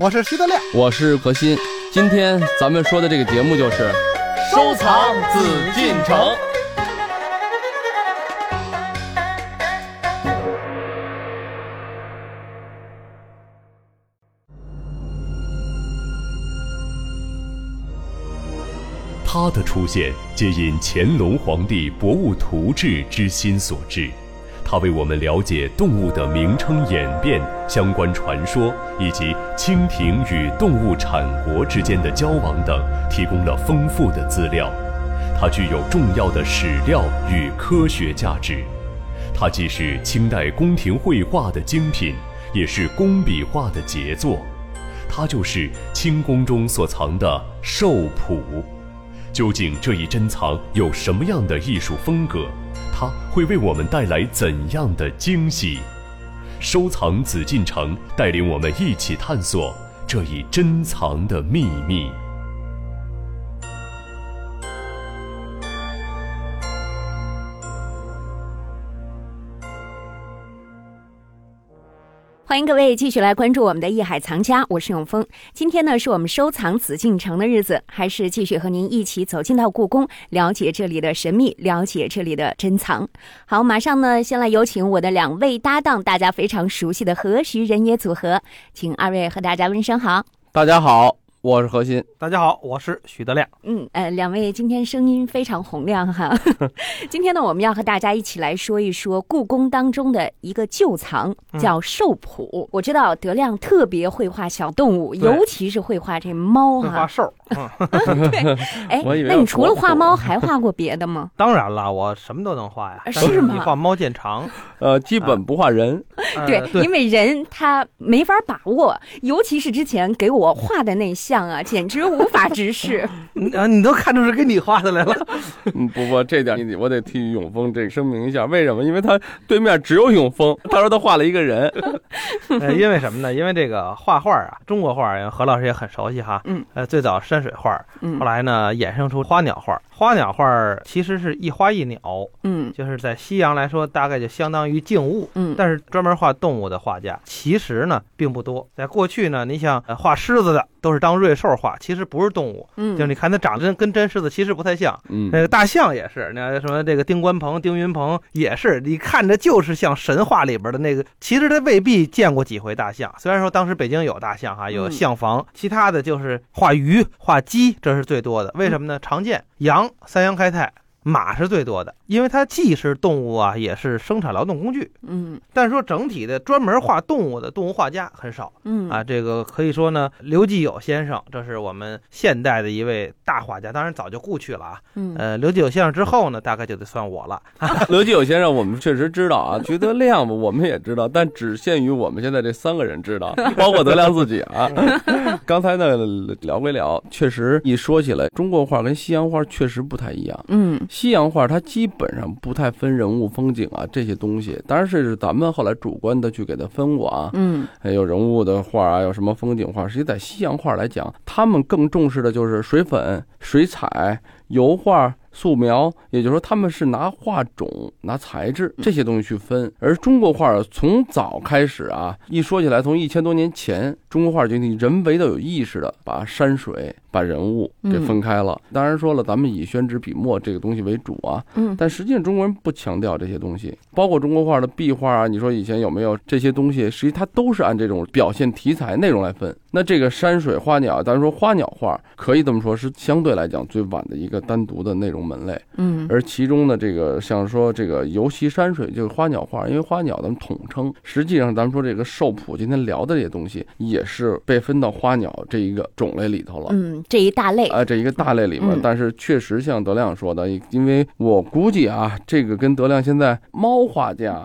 我是徐德亮，我是何鑫。今天咱们说的这个节目就是收藏紫禁城。他的出现皆因乾隆皇帝博物图志之心所致，它为我们了解动物的名称演变、相关传说以及蜻蜓与动物产国之间的交往等提供了丰富的资料。它具有重要的史料与科学价值。它既是清代宫廷绘画的精品，也是工笔画的杰作。它就是清宫中所藏的兽谱。究竟这一珍藏有什么样的艺术风格？它会为我们带来怎样的惊喜？收藏紫禁城带领我们一起探索这一珍藏的秘密。欢迎各位继续来关注我们的《艺海藏家》，我是永峰。今天呢，是我们收藏紫禁城的日子，还是继续和您一起走进到故宫，了解这里的神秘，了解这里的珍藏。好，马上呢，先来有请我的两位搭档，大家非常熟悉的何徐人也组合，请二位和大家问声好。大家好。我是何鑫，大家好，我是许德亮。嗯，呃，两位今天声音非常洪亮哈。今天呢，我们要和大家一起来说一说故宫当中的一个旧藏，叫兽谱。我知道德亮特别会画小动物，尤其是会画这猫哈。画兽。对。哎，那你除了画猫，还画过别的吗？当然了，我什么都能画呀。是吗？你画猫见长，呃，基本不画人。对，因为人他没法把握，尤其是之前给我画的那些。啊，简直无法直视 啊！你都看出是给你画的来了。嗯，不过这点我得替永峰这声明一下，为什么？因为他对面只有永峰，他说他画了一个人。呃，因为什么呢？因为这个画画啊，中国画，何老师也很熟悉哈。嗯。呃，最早山水画，后来呢衍生出花鸟画。花鸟画其实是一花一鸟，嗯，就是在西洋来说，大概就相当于静物，嗯，但是专门画动物的画家其实呢并不多。在过去呢，你像画狮子的都是当瑞兽画，其实不是动物，嗯，就你看它长得跟真狮子其实不太像，嗯，那个大象也是，那什么这个丁关鹏、丁云鹏也是，你看着就是像神话里边的那个，其实他未必见过几回大象。虽然说当时北京有大象哈，有象房，其他的就是画鱼、画鸡，这是最多的。为什么呢？常见羊。三阳开泰，马是最多的。因为它既是动物啊，也是生产劳动工具。嗯，但是说整体的专门画动物的动物画家很少。嗯啊，这个可以说呢，刘继友先生，这是我们现代的一位大画家，当然早就故去了啊。嗯，呃，刘继友先生之后呢，大概就得算我了。刘继友先生，我们确实知道啊，徐德亮我们也知道，但只限于我们现在这三个人知道，包括德亮自己啊。刚才呢聊归聊，确实一说起来，中国画跟西洋画确实不太一样。嗯，西洋画它基本上不太分人物、风景啊这些东西，当然是咱们后来主观的去给它分过啊。嗯，还有人物的画啊，有什么风景画？实际在西洋画来讲，他们更重视的就是水粉、水彩、油画。素描，也就是说，他们是拿画种、拿材质这些东西去分，而中国画从早开始啊，一说起来，从一千多年前，中国画就人为的有意识的把山水、把人物给分开了。当然说了，咱们以宣纸笔墨这个东西为主啊，嗯，但实际上中国人不强调这些东西，包括中国画的壁画啊，你说以前有没有这些东西？实际它都是按这种表现题材内容来分。那这个山水花鸟，咱说花鸟画可以这么说，是相对来讲最晚的一个单独的内容门类。嗯，而其中的这个像说这个尤其山水就是花鸟画，因为花鸟咱们统称，实际上咱们说这个兽谱今天聊的这些东西也是被分到花鸟这一个种类里头了。嗯，这一大类啊，这一个大类里面，但是确实像德亮说的，因为我估计啊，这个跟德亮现在猫画家，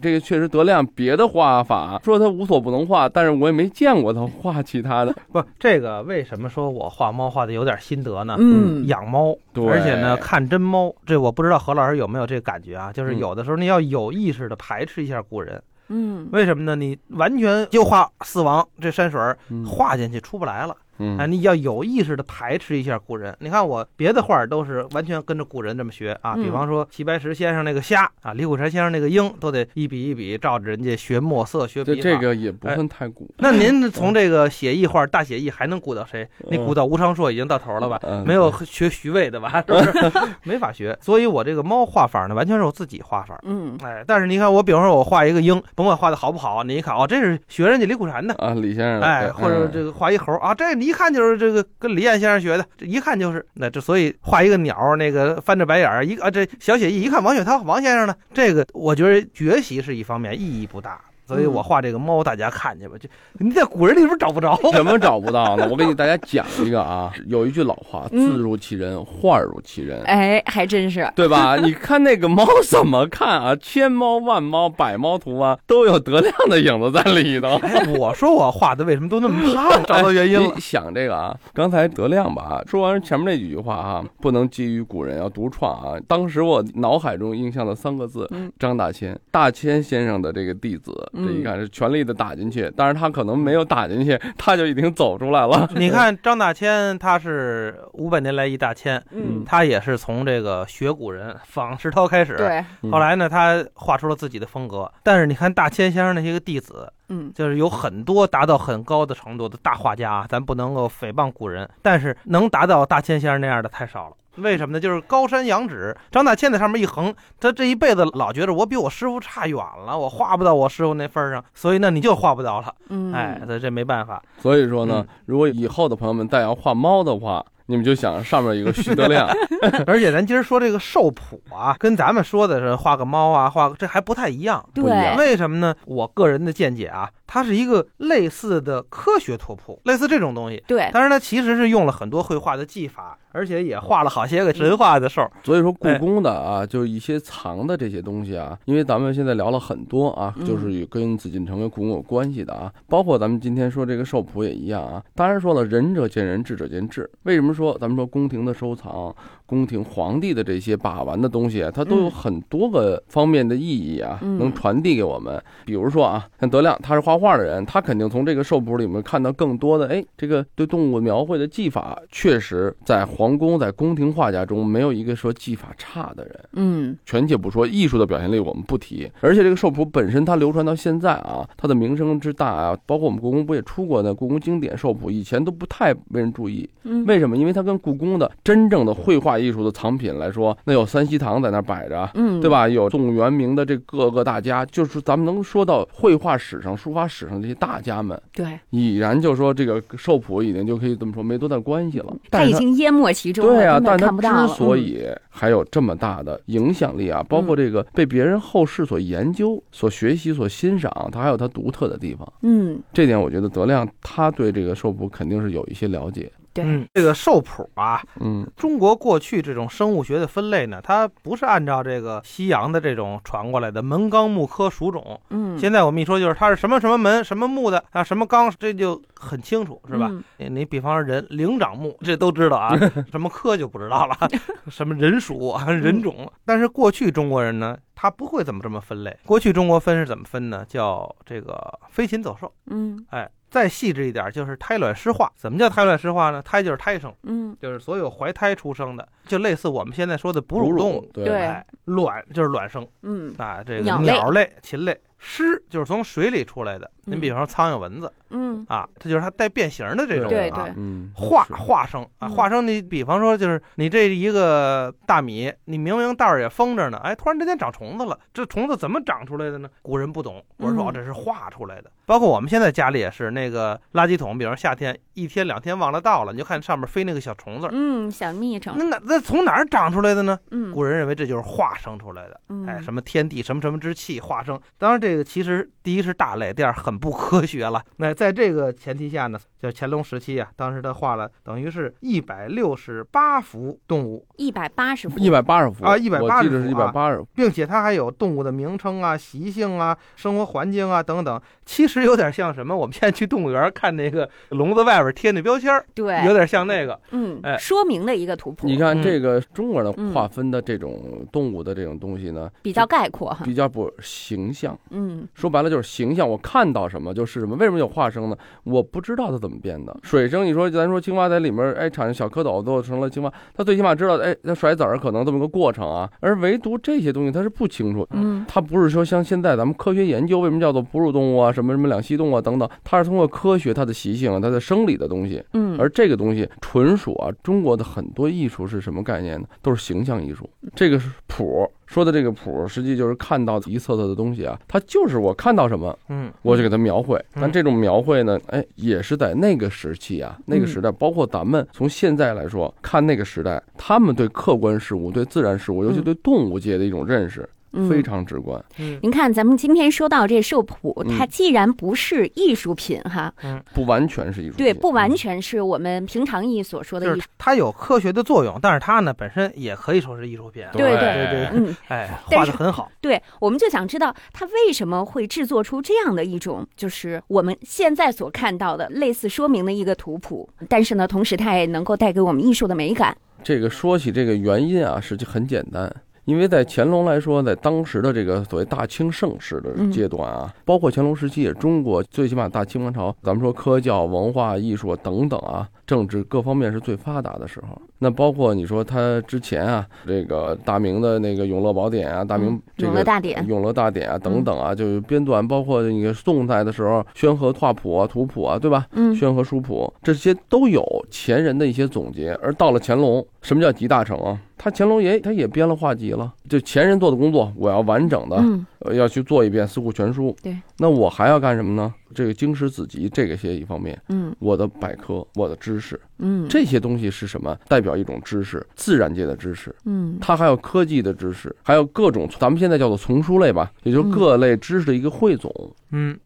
这个确实德亮别的画法说他无所不能画，但是我也没见过他画。其他的 不，这个为什么说我画猫画的有点心得呢？嗯，养猫，而且呢看真猫，这我不知道何老师有没有这个感觉啊？就是有的时候你要有意识的排斥一下古人，嗯，为什么呢？你完全就画四王这山水画进去出不来了。哎，你要有意识的排斥一下古人。你看我别的画都是完全跟着古人这么学啊，比方说齐白石先生那个虾啊，李苦禅先生那个鹰，都得一笔一笔照着人家学墨色、学笔法。这个也不算太古。那您从这个写意画、大写意还能古到谁？你古到吴昌硕已经到头了吧？没有学徐渭的吧？是不是？没法学。所以我这个猫画法呢，完全是我自己画法。嗯，哎，但是你看我，比方说我画一个鹰，甭管画的好不好，你一看哦，这是学人家李苦禅的啊，李先生。哎，或者这个画一猴啊，这一看就是这个跟李艳先生学的，这一看就是那这，所以画一个鸟，那个翻着白眼儿，一啊这小写意，一看王雪涛王先生呢，这个我觉得学习是一方面，意义不大。所以我画这个猫，大家看去吧。就你在古人里边找不着，怎么找不到呢？我给你大家讲一个啊，有一句老话，字如其人，画如其人。哎，还真是，对吧？你看那个猫怎么看啊？千猫万猫百猫图啊，都有德亮的影子在里头。我说我画的为什么都那么胖？找到原因了。想这个啊，刚才德亮吧，说完前面那几句话啊，不能基于古人，要独创啊。当时我脑海中印象的三个字，张大千，大千先生的这个弟子。这一看是全力的打进去，但是他可能没有打进去，他就已经走出来了。你看张大千，他是五百年来一大千，嗯，他也是从这个学古人仿石涛开始，对，后来呢，他画出了自己的风格。但是你看大千先生那些个弟子，嗯，就是有很多达到很高的程度的大画家，咱不能够诽谤古人，但是能达到大千先生那样的太少了。为什么呢？就是高山仰止，张大千在上面一横，他这一辈子老觉得我比我师傅差远了，我画不到我师傅那份上，所以呢，你就画不到了。嗯，哎，这这没办法。所以说呢，如果以后的朋友们再要画猫的话，你们就想上面一个徐德亮。而且咱今儿说这个兽谱啊，跟咱们说的是画个猫啊，画这还不太一样。对，为什么呢？我个人的见解啊。它是一个类似的科学拓扑，类似这种东西。对，但是它其实是用了很多绘画的技法，而且也画了好些个神话的事儿。所以说，故宫的啊，就是一些藏的这些东西啊，因为咱们现在聊了很多啊，就是与跟紫禁城跟故宫有关系的啊，包括咱们今天说这个兽谱也一样啊。当然说了，仁者见仁，智者见智。为什么说咱们说宫廷的收藏？宫廷皇帝的这些把玩的东西，它都有很多个方面的意义啊，能传递给我们。比如说啊，像德亮，他是画画的人，他肯定从这个兽谱里面看到更多的。哎，这个对动物描绘的技法，确实在皇宫、在宫廷画家中没有一个说技法差的人。嗯，全且不说艺术的表现力，我们不提。而且这个兽谱本身，它流传到现在啊，它的名声之大啊，包括我们故宫不也出过那故宫经典兽谱，以前都不太为人注意。嗯为什么？因为它跟故宫的真正的绘画。艺术的藏品来说，那有三希堂在那摆着，嗯，对吧？有宋元明的这各个大家，就是咱们能说到绘画史上、书法史上这些大家们，对，已然就说这个寿谱已经就可以这么说没多大关系了。他已经淹没其中了，对啊，但他之所以还有这么大的影响力啊，包括这个被别人后世所研究、所学习、所欣赏，它还有它独特的地方。嗯，这点我觉得德亮他对这个寿谱肯定是有一些了解。对，这个兽谱啊，嗯，中国过去这种生物学的分类呢，它不是按照这个西洋的这种传过来的门纲目科属种，嗯，现在我们一说就是它是什么什么门什么目的啊，什么纲，这就很清楚，是吧？你比方说人灵长目，这都知道啊，什么科就不知道了，什么人属啊人种，但是过去中国人呢，他不会怎么这么分类，过去中国分是怎么分呢？叫这个飞禽走兽，嗯，哎。再细致一点，就是胎卵湿化。怎么叫胎卵湿化呢？胎就是胎生，嗯，就是所有怀胎出生的，就类似我们现在说的哺乳动物。对，卵就是卵生，嗯啊，这个鸟类、禽类，湿就是从水里出来的。你比方说苍蝇、蚊子，嗯啊，它就是它带变形的这种啊，化化生啊，化生。你比方说，就是你这一个大米，你明明袋儿也封着呢，哎，突然之间长虫子了，这虫子怎么长出来的呢？古人不懂，古人说哦，这是化出来的。包括我们现在家里也是，那个垃圾桶，比方夏天一天两天忘了倒了，你就看上面飞那个小虫子，嗯，小蜜虫。那哪那从哪儿长出来的呢？嗯，古人认为这就是化生出来的，哎，什么天地什么什么之气化生。当然，这个其实第一是大类，第二很不科学了。那在这个前提下呢，就乾隆时期啊，当时他画了等于是一百六十八幅动物，一百八十幅，一百八十幅啊，一百八十幅，一百八十幅，并且他还有动物的名称啊、习性啊、生活环境啊等等。其实有点像什么？我们现在去动物园看那个笼子外边贴那标签对，有点像那个，嗯，哎，说明的一个图谱。你看这个中国的划分的这种动物的这种东西呢，比较概括，比较不形象。嗯，说白了就是形象，我看到什么就是什么。为什么有化生呢，我不知道它怎么变的。水生，你说咱说青蛙在里面，哎，产生小蝌蚪，都成了青蛙，它最起码知道，哎，它甩籽儿可能这么个过程啊。而唯独这些东西，它是不清楚。嗯，它不是说像现在咱们科学研究，为什么叫做哺乳动物啊，什么什么两栖动物啊等等，它是通过科学它的习性、它的生理的东西。嗯，而这个东西纯属啊，中国的很多艺术是什么概念呢？都是形象艺术。这个是谱。说的这个谱，实际就是看到一册册的东西啊，它就是我看到什么，嗯，我就给它描绘。但这种描绘呢，哎，也是在那个时期啊，那个时代，包括咱们从现在来说看那个时代，他们对客观事物、对自然事物，尤其对动物界的一种认识。非常直观。嗯，您看，咱们今天说到这兽谱，它既然不是艺术品，哈，嗯，不完全是艺术品，对，不完全是我们平常意义所说的艺术。它有科学的作用，但是它呢本身也可以说是艺术品。对对对，嗯，哎，画的很好。对，我们就想知道它为什么会制作出这样的一种，就是我们现在所看到的类似说明的一个图谱，但是呢，同时它也能够带给我们艺术的美感。这个说起这个原因啊，实际很简单。因为在乾隆来说，在当时的这个所谓大清盛世的阶段啊，包括乾隆时期，也中国最起码大清王朝，咱们说科教、文化艺术等等啊，政治各方面是最发达的时候。那包括你说他之前啊，这个大明的那个《永乐宝典》啊，大明这个《永乐大典》《永乐大典》啊等等啊，就是编纂，包括那个宋代的时候，宣和画谱啊、图谱啊，对吧？嗯，宣和书谱这些都有前人的一些总结。而到了乾隆，什么叫集大成啊？他乾隆爷他也编了画集了，就前人做的工作，我要完整的，呃，要去做一遍《四库全书》。对，那我还要干什么呢？这个经史子集这个些一方面，嗯，我的百科，我的知识。嗯，这些东西是什么？代表一种知识，自然界的知识。嗯，它还有科技的知识，还有各种咱们现在叫做丛书类吧，也就是各类知识的一个汇总。嗯，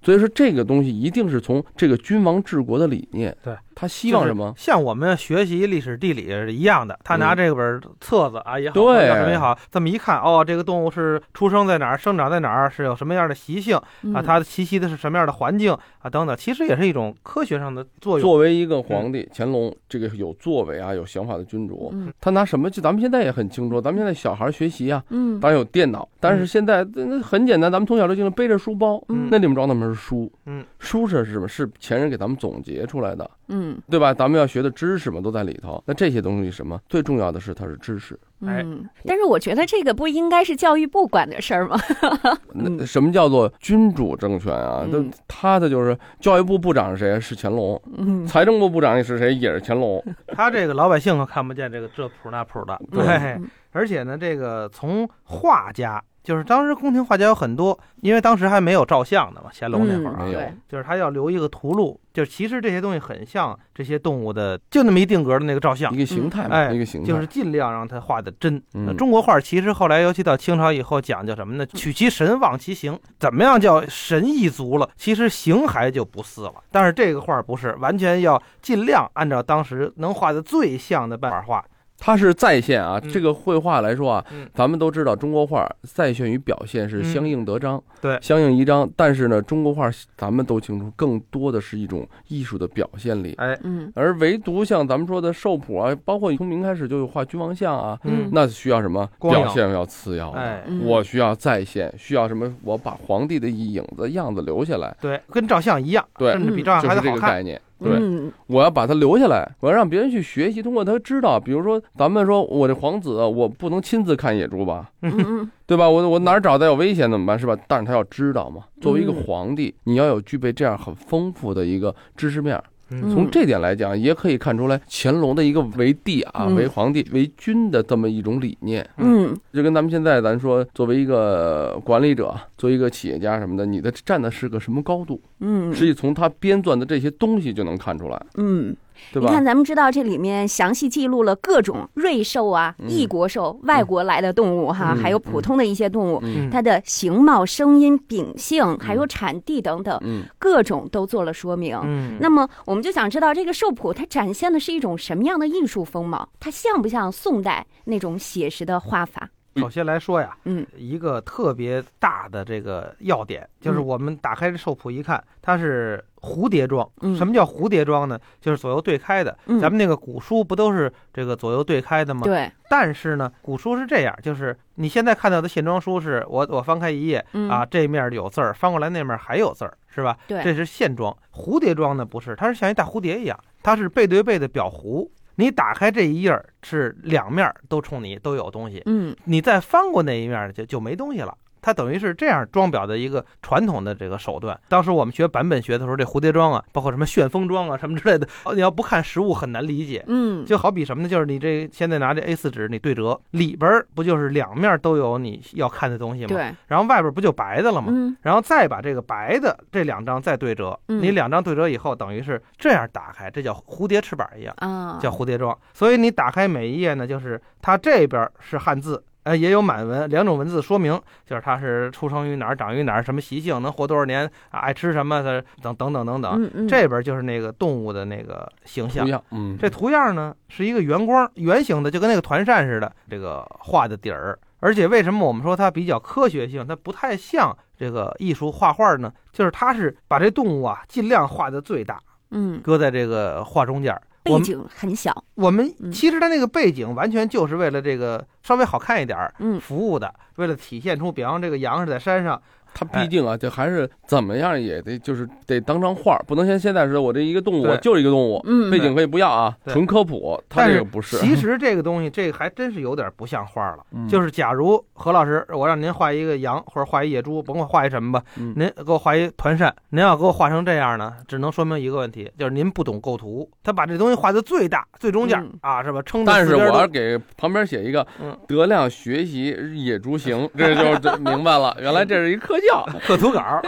所以说这个东西一定是从这个君王治国的理念。对，他希望什么？像我们学习历史地理是一样的，他拿这本册子啊也好，对，什么也好，这么一看，哦，这个动物是出生在哪儿，生长在哪儿，是有什么样的习性啊？它栖息的是什么样的环境啊？等等，其实也是一种科学上的作用。作为一个皇帝，乾隆。这个有作为啊，有想法的君主，他拿什么？就咱们现在也很清楚，咱们现在小孩学习啊，嗯，当然有电脑，但是现在那很简单，咱们从小就经常背着书包，那里面装的门是书，嗯，书是什么？是前人给咱们总结出来的，嗯，对吧？咱们要学的知识嘛，都在里头。那这些东西什么？最重要的是它是知识。嗯，但是我觉得这个不应该是教育部管的事儿吗？那什么叫做君主政权啊？那他的就是教育部部长是谁？是乾隆。嗯，财政部部长也是谁？也是乾隆。他这个老百姓可看不见这个这谱那谱的。对，而且呢，这个从画家。就是当时宫廷画家有很多，因为当时还没有照相的嘛，乾隆那会儿啊，对，就是他要留一个图录，就其实这些东西很像这些动物的，就那么一定格的那个照相，一个形态，哎，一个形态，就是尽量让他画的真。那中国画其实后来，尤其到清朝以后，讲究什么呢？取其神，忘其形。怎么样叫神意足了？其实形还就不似了。但是这个画不是，完全要尽量按照当时能画的最像的办法画。它是再现啊，这个绘画来说啊，咱们都知道中国画再现与表现是相应得章，对，相应一章。但是呢，中国画咱们都清楚，更多的是一种艺术的表现力。哎，嗯，而唯独像咱们说的寿谱啊，包括从明开始就有画君王像啊，嗯，那需要什么表现要次要？哎，我需要再现，需要什么？我把皇帝的影子样子留下来，对，跟照相一样，对，甚至比照相还得好看。对，我要把它留下来，我要让别人去学习，通过他知道。比如说，咱们说我这皇子，我不能亲自看野猪吧，对吧？我我哪儿找再有危险怎么办？是吧？但是他要知道嘛。作为一个皇帝，你要有具备这样很丰富的一个知识面。从这点来讲，也可以看出来乾隆的一个为帝啊、为皇帝、为君的这么一种理念。嗯，就跟咱们现在咱说，作为一个管理者，作为一个企业家什么的，你的站的是个什么高度？嗯，实际从他编撰的这些东西就能看出来。嗯。你看，咱们知道这里面详细记录了各种瑞兽啊、异国兽、外国来的动物哈，还有普通的一些动物，它的形貌、声音、秉性，还有产地等等，各种都做了说明。那么，我们就想知道这个兽谱它展现的是一种什么样的艺术风貌？它像不像宋代那种写实的画法？首先来说呀，嗯，一个特别大的这个要点就是我们打开这兽谱一看，它是蝴蝶装。什么叫蝴蝶装呢？就是左右对开的。咱们那个古书不都是这个左右对开的吗？对。但是呢，古书是这样，就是你现在看到的线装书是我我翻开一页啊，这面有字儿，翻过来那面还有字儿。是吧？对，这是线装。蝴蝶装呢不是，它是像一大蝴蝶一样，它是背对背的裱糊。你打开这一页是两面都冲你都有东西，嗯，你再翻过那一面就就没东西了。它等于是这样装裱的一个传统的这个手段。当时我们学版本学的时候，这蝴蝶装啊，包括什么旋风装啊，什么之类的，你要不看实物很难理解。嗯，就好比什么呢？就是你这现在拿这 A4 纸，你对折里边不就是两面都有你要看的东西吗？对。然后外边不就白的了吗？嗯。然后再把这个白的这两张再对折，你两张对折以后，等于是这样打开，这叫蝴蝶翅膀一样啊，叫蝴蝶装。所以你打开每一页呢，就是它这边是汉字。呃，也有满文，两种文字说明，就是它是出生于哪儿，长于哪儿，什么习性，能活多少年，爱吃什么的，等等等等等。这边就是那个动物的那个形象。嗯，这图样呢是一个圆光，圆形的，就跟那个团扇似的，这个画的底儿。而且为什么我们说它比较科学性，它不太像这个艺术画画呢？就是它是把这动物啊尽量画的最大，嗯，搁在这个画中间。背景很小，我们其实它那个背景完全就是为了这个稍微好看一点儿，嗯，服务的，为了体现出，比方这个羊是在山上。它毕竟啊，这还是怎么样也得就是得当张画，不能像现在似的，我这一个动物就是一个动物，背景可以不要啊，纯科普。它这个不是。其实这个东西，这个还真是有点不像画了。就是假如何老师，我让您画一个羊或者画一野猪，甭管画一什么吧，您给我画一团扇，您要给我画成这样呢，只能说明一个问题，就是您不懂构图。他把这东西画的最大、最中间啊，是吧？撑。但是我要给旁边写一个“德亮学习野猪行”，这就明白了，原来这是一科。刻图稿，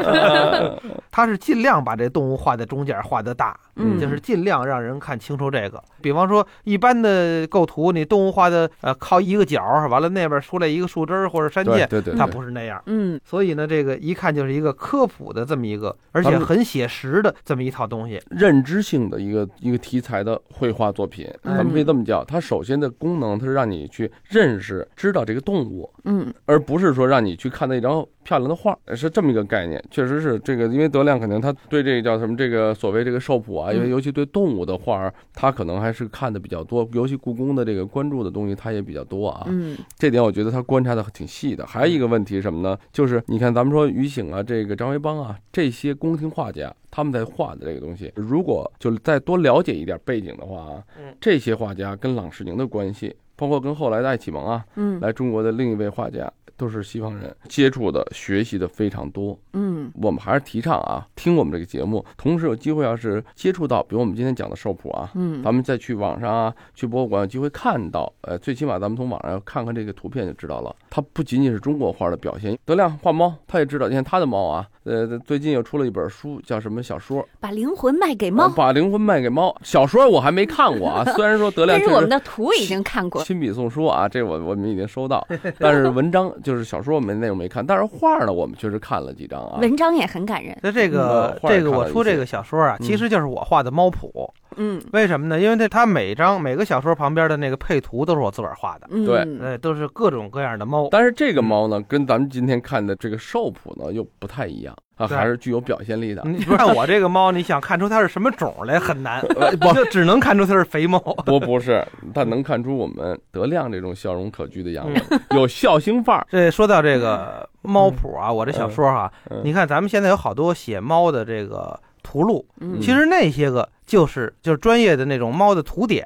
他是尽量把这动物画在中间，画的大，嗯，就是尽量让人看清楚这个。比方说，一般的构图，你动物画的呃靠一个角，完了那边出来一个树枝或者山涧，对对，它不是那样，嗯。所以呢，这个一看就是一个科普的这么一个，而且很写实的这么一套东西，认知性的一个一个题材的绘画作品，咱们可以这么叫。它首先的功能，它是让你去认识、知道这个动物，嗯，而不是说让你去看那张漂亮的画。是这么一个概念，确实是这个，因为德亮肯定他对这个叫什么这个所谓这个兽谱啊，因为尤其对动物的画，他可能还是看的比较多，尤其故宫的这个关注的东西，他也比较多啊。嗯，这点我觉得他观察的挺细的。还有一个问题是什么呢？就是你看咱们说于醒啊，这个张维邦啊，这些宫廷画家他们在画的这个东西，如果就是再多了解一点背景的话啊，这些画家跟郎世宁的关系，包括跟后来的爱启蒙啊，嗯，来中国的另一位画家。都是西方人接触的、学习的非常多。嗯，我们还是提倡啊，听我们这个节目，同时有机会要是接触到，比如我们今天讲的兽谱啊，嗯，咱们再去网上啊，去博物馆有机会看到，呃，最起码咱们从网上看看这个图片就知道了。它不仅仅是中国画的表现。德亮画猫，他也知道，你看他的猫啊，呃，最近又出了一本书，叫什么小说？把灵魂卖给猫。把灵魂卖给猫。小说我还没看过啊，虽然说德亮，但是我们的图已经看过，亲笔送书啊，这我我们已经收到，但是文章。就是小说我们内容没看，但是画呢，我们确实看了几张啊。文章也很感人。那这个这个我出这个小说啊，其实就是我画的猫谱。嗯，为什么呢？因为这它每张每个小说旁边的那个配图都是我自个儿画的。对，哎，都是各种各样的猫。但是这个猫呢，跟咱们今天看的这个兽谱呢又不太一样啊，还是具有表现力的。你看我这个猫，你想看出它是什么种来 很难，不只能看出它是肥猫。不不是，它能看出我们德亮这种笑容可掬的样子，有笑星范儿。这说到这个猫谱啊，我这小说哈，你看咱们现在有好多写猫的这个图录，其实那些个。就是就是专业的那种猫的图典，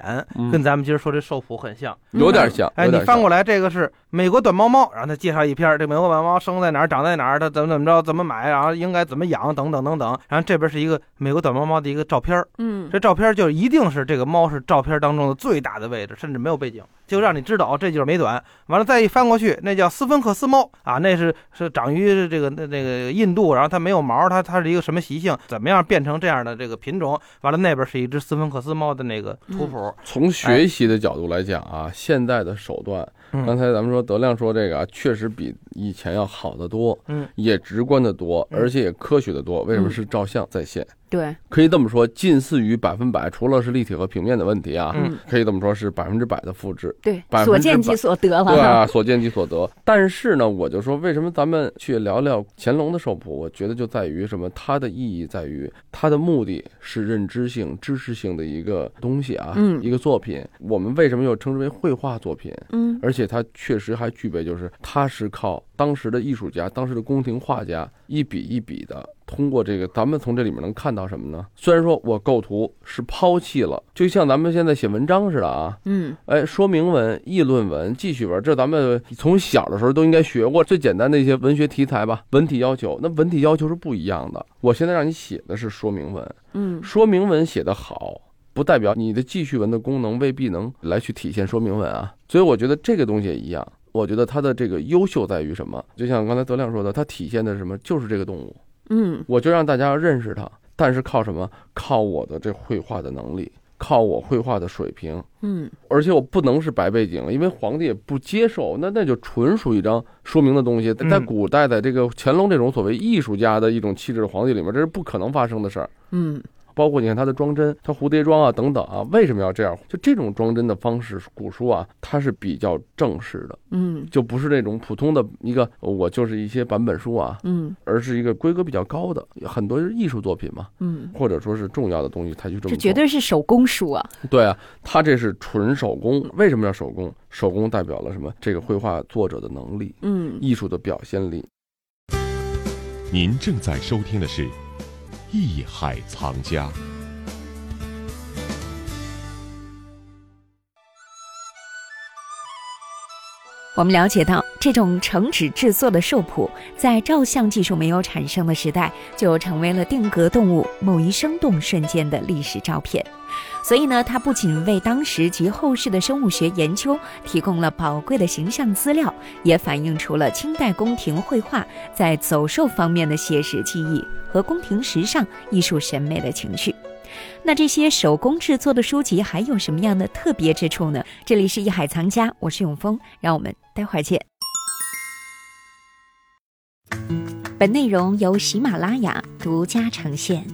跟咱们今儿说这兽谱很像，有点像。哎，你翻过来，这个是美国短毛猫，然后他介绍一篇，这美国短毛猫生在哪儿，长在哪儿，它怎么怎么着，怎么买，然后应该怎么养，等等等等。然后这边是一个美国短毛猫的一个照片嗯，这照片就一定是这个猫是照片当中的最大的位置，甚至没有背景，就让你知道哦，这就是美短。完了再一翻过去，那叫斯芬克斯猫啊，那是是长于这个那那个印度，然后它没有毛，它它是一个什么习性，怎么样变成这样的这个品种？完了那。那边是一只斯芬克斯猫的那个图谱。从学习的角度来讲啊，现在的手段，刚才咱们说德亮说这个啊，确实比以前要好得多，嗯，也直观的多，而且也科学的多。为什么是照相在线？对，可以这么说，近似于百分百，除了是立体和平面的问题啊，嗯，可以这么说，是百分之百的复制，对，所见即所得了，对啊，所见即所得。但是呢，我就说，为什么咱们去聊聊乾隆的兽谱？我觉得就在于什么？它的意义在于，它的目的是认知性、知识性的一个东西啊，嗯，一个作品。我们为什么又称之为绘画作品？嗯，而且它确实还具备，就是它是靠。当时的艺术家、当时的宫廷画家一笔一笔的通过这个，咱们从这里面能看到什么呢？虽然说我构图是抛弃了，就像咱们现在写文章似的啊，嗯，哎，说明文、议论文、记叙文，这咱们从小的时候都应该学过最简单的一些文学题材吧，文体要求。那文体要求是不一样的。我现在让你写的是说明文，嗯，说明文写得好。不代表你的记叙文的功能未必能来去体现说明文啊，所以我觉得这个东西也一样。我觉得它的这个优秀在于什么？就像刚才德亮说的，它体现的什么？就是这个动物。嗯，我就让大家认识它，但是靠什么？靠我的这绘画的能力，靠我绘画的水平。嗯，而且我不能是白背景，因为皇帝也不接受，那那就纯属一张说明的东西。在古代的这个乾隆这种所谓艺术家的一种气质的皇帝里面，这是不可能发生的事儿。嗯。包括你看它的装帧，它蝴蝶装啊等等啊，为什么要这样？就这种装帧的方式，古书啊，它是比较正式的，嗯，就不是那种普通的一个，我就是一些版本书啊，嗯，而是一个规格比较高的，很多是艺术作品嘛，嗯，或者说是重要的东西，它就这么。这绝对是手工书啊！对啊，它这是纯手工。为什么要手工？手工代表了什么？这个绘画作者的能力，嗯，艺术的表现力。您正在收听的是。艺海藏家。我们了解到，这种成纸制作的兽谱，在照相技术没有产生的时代，就成为了定格动物某一生动瞬间的历史照片。所以呢，它不仅为当时及后世的生物学研究提供了宝贵的形象资料，也反映出了清代宫廷绘画在走兽方面的写实技艺和宫廷时尚艺术审美的情趣。那这些手工制作的书籍还有什么样的特别之处呢？这里是一海藏家，我是永峰，让我们待会儿见。本内容由喜马拉雅独家呈现。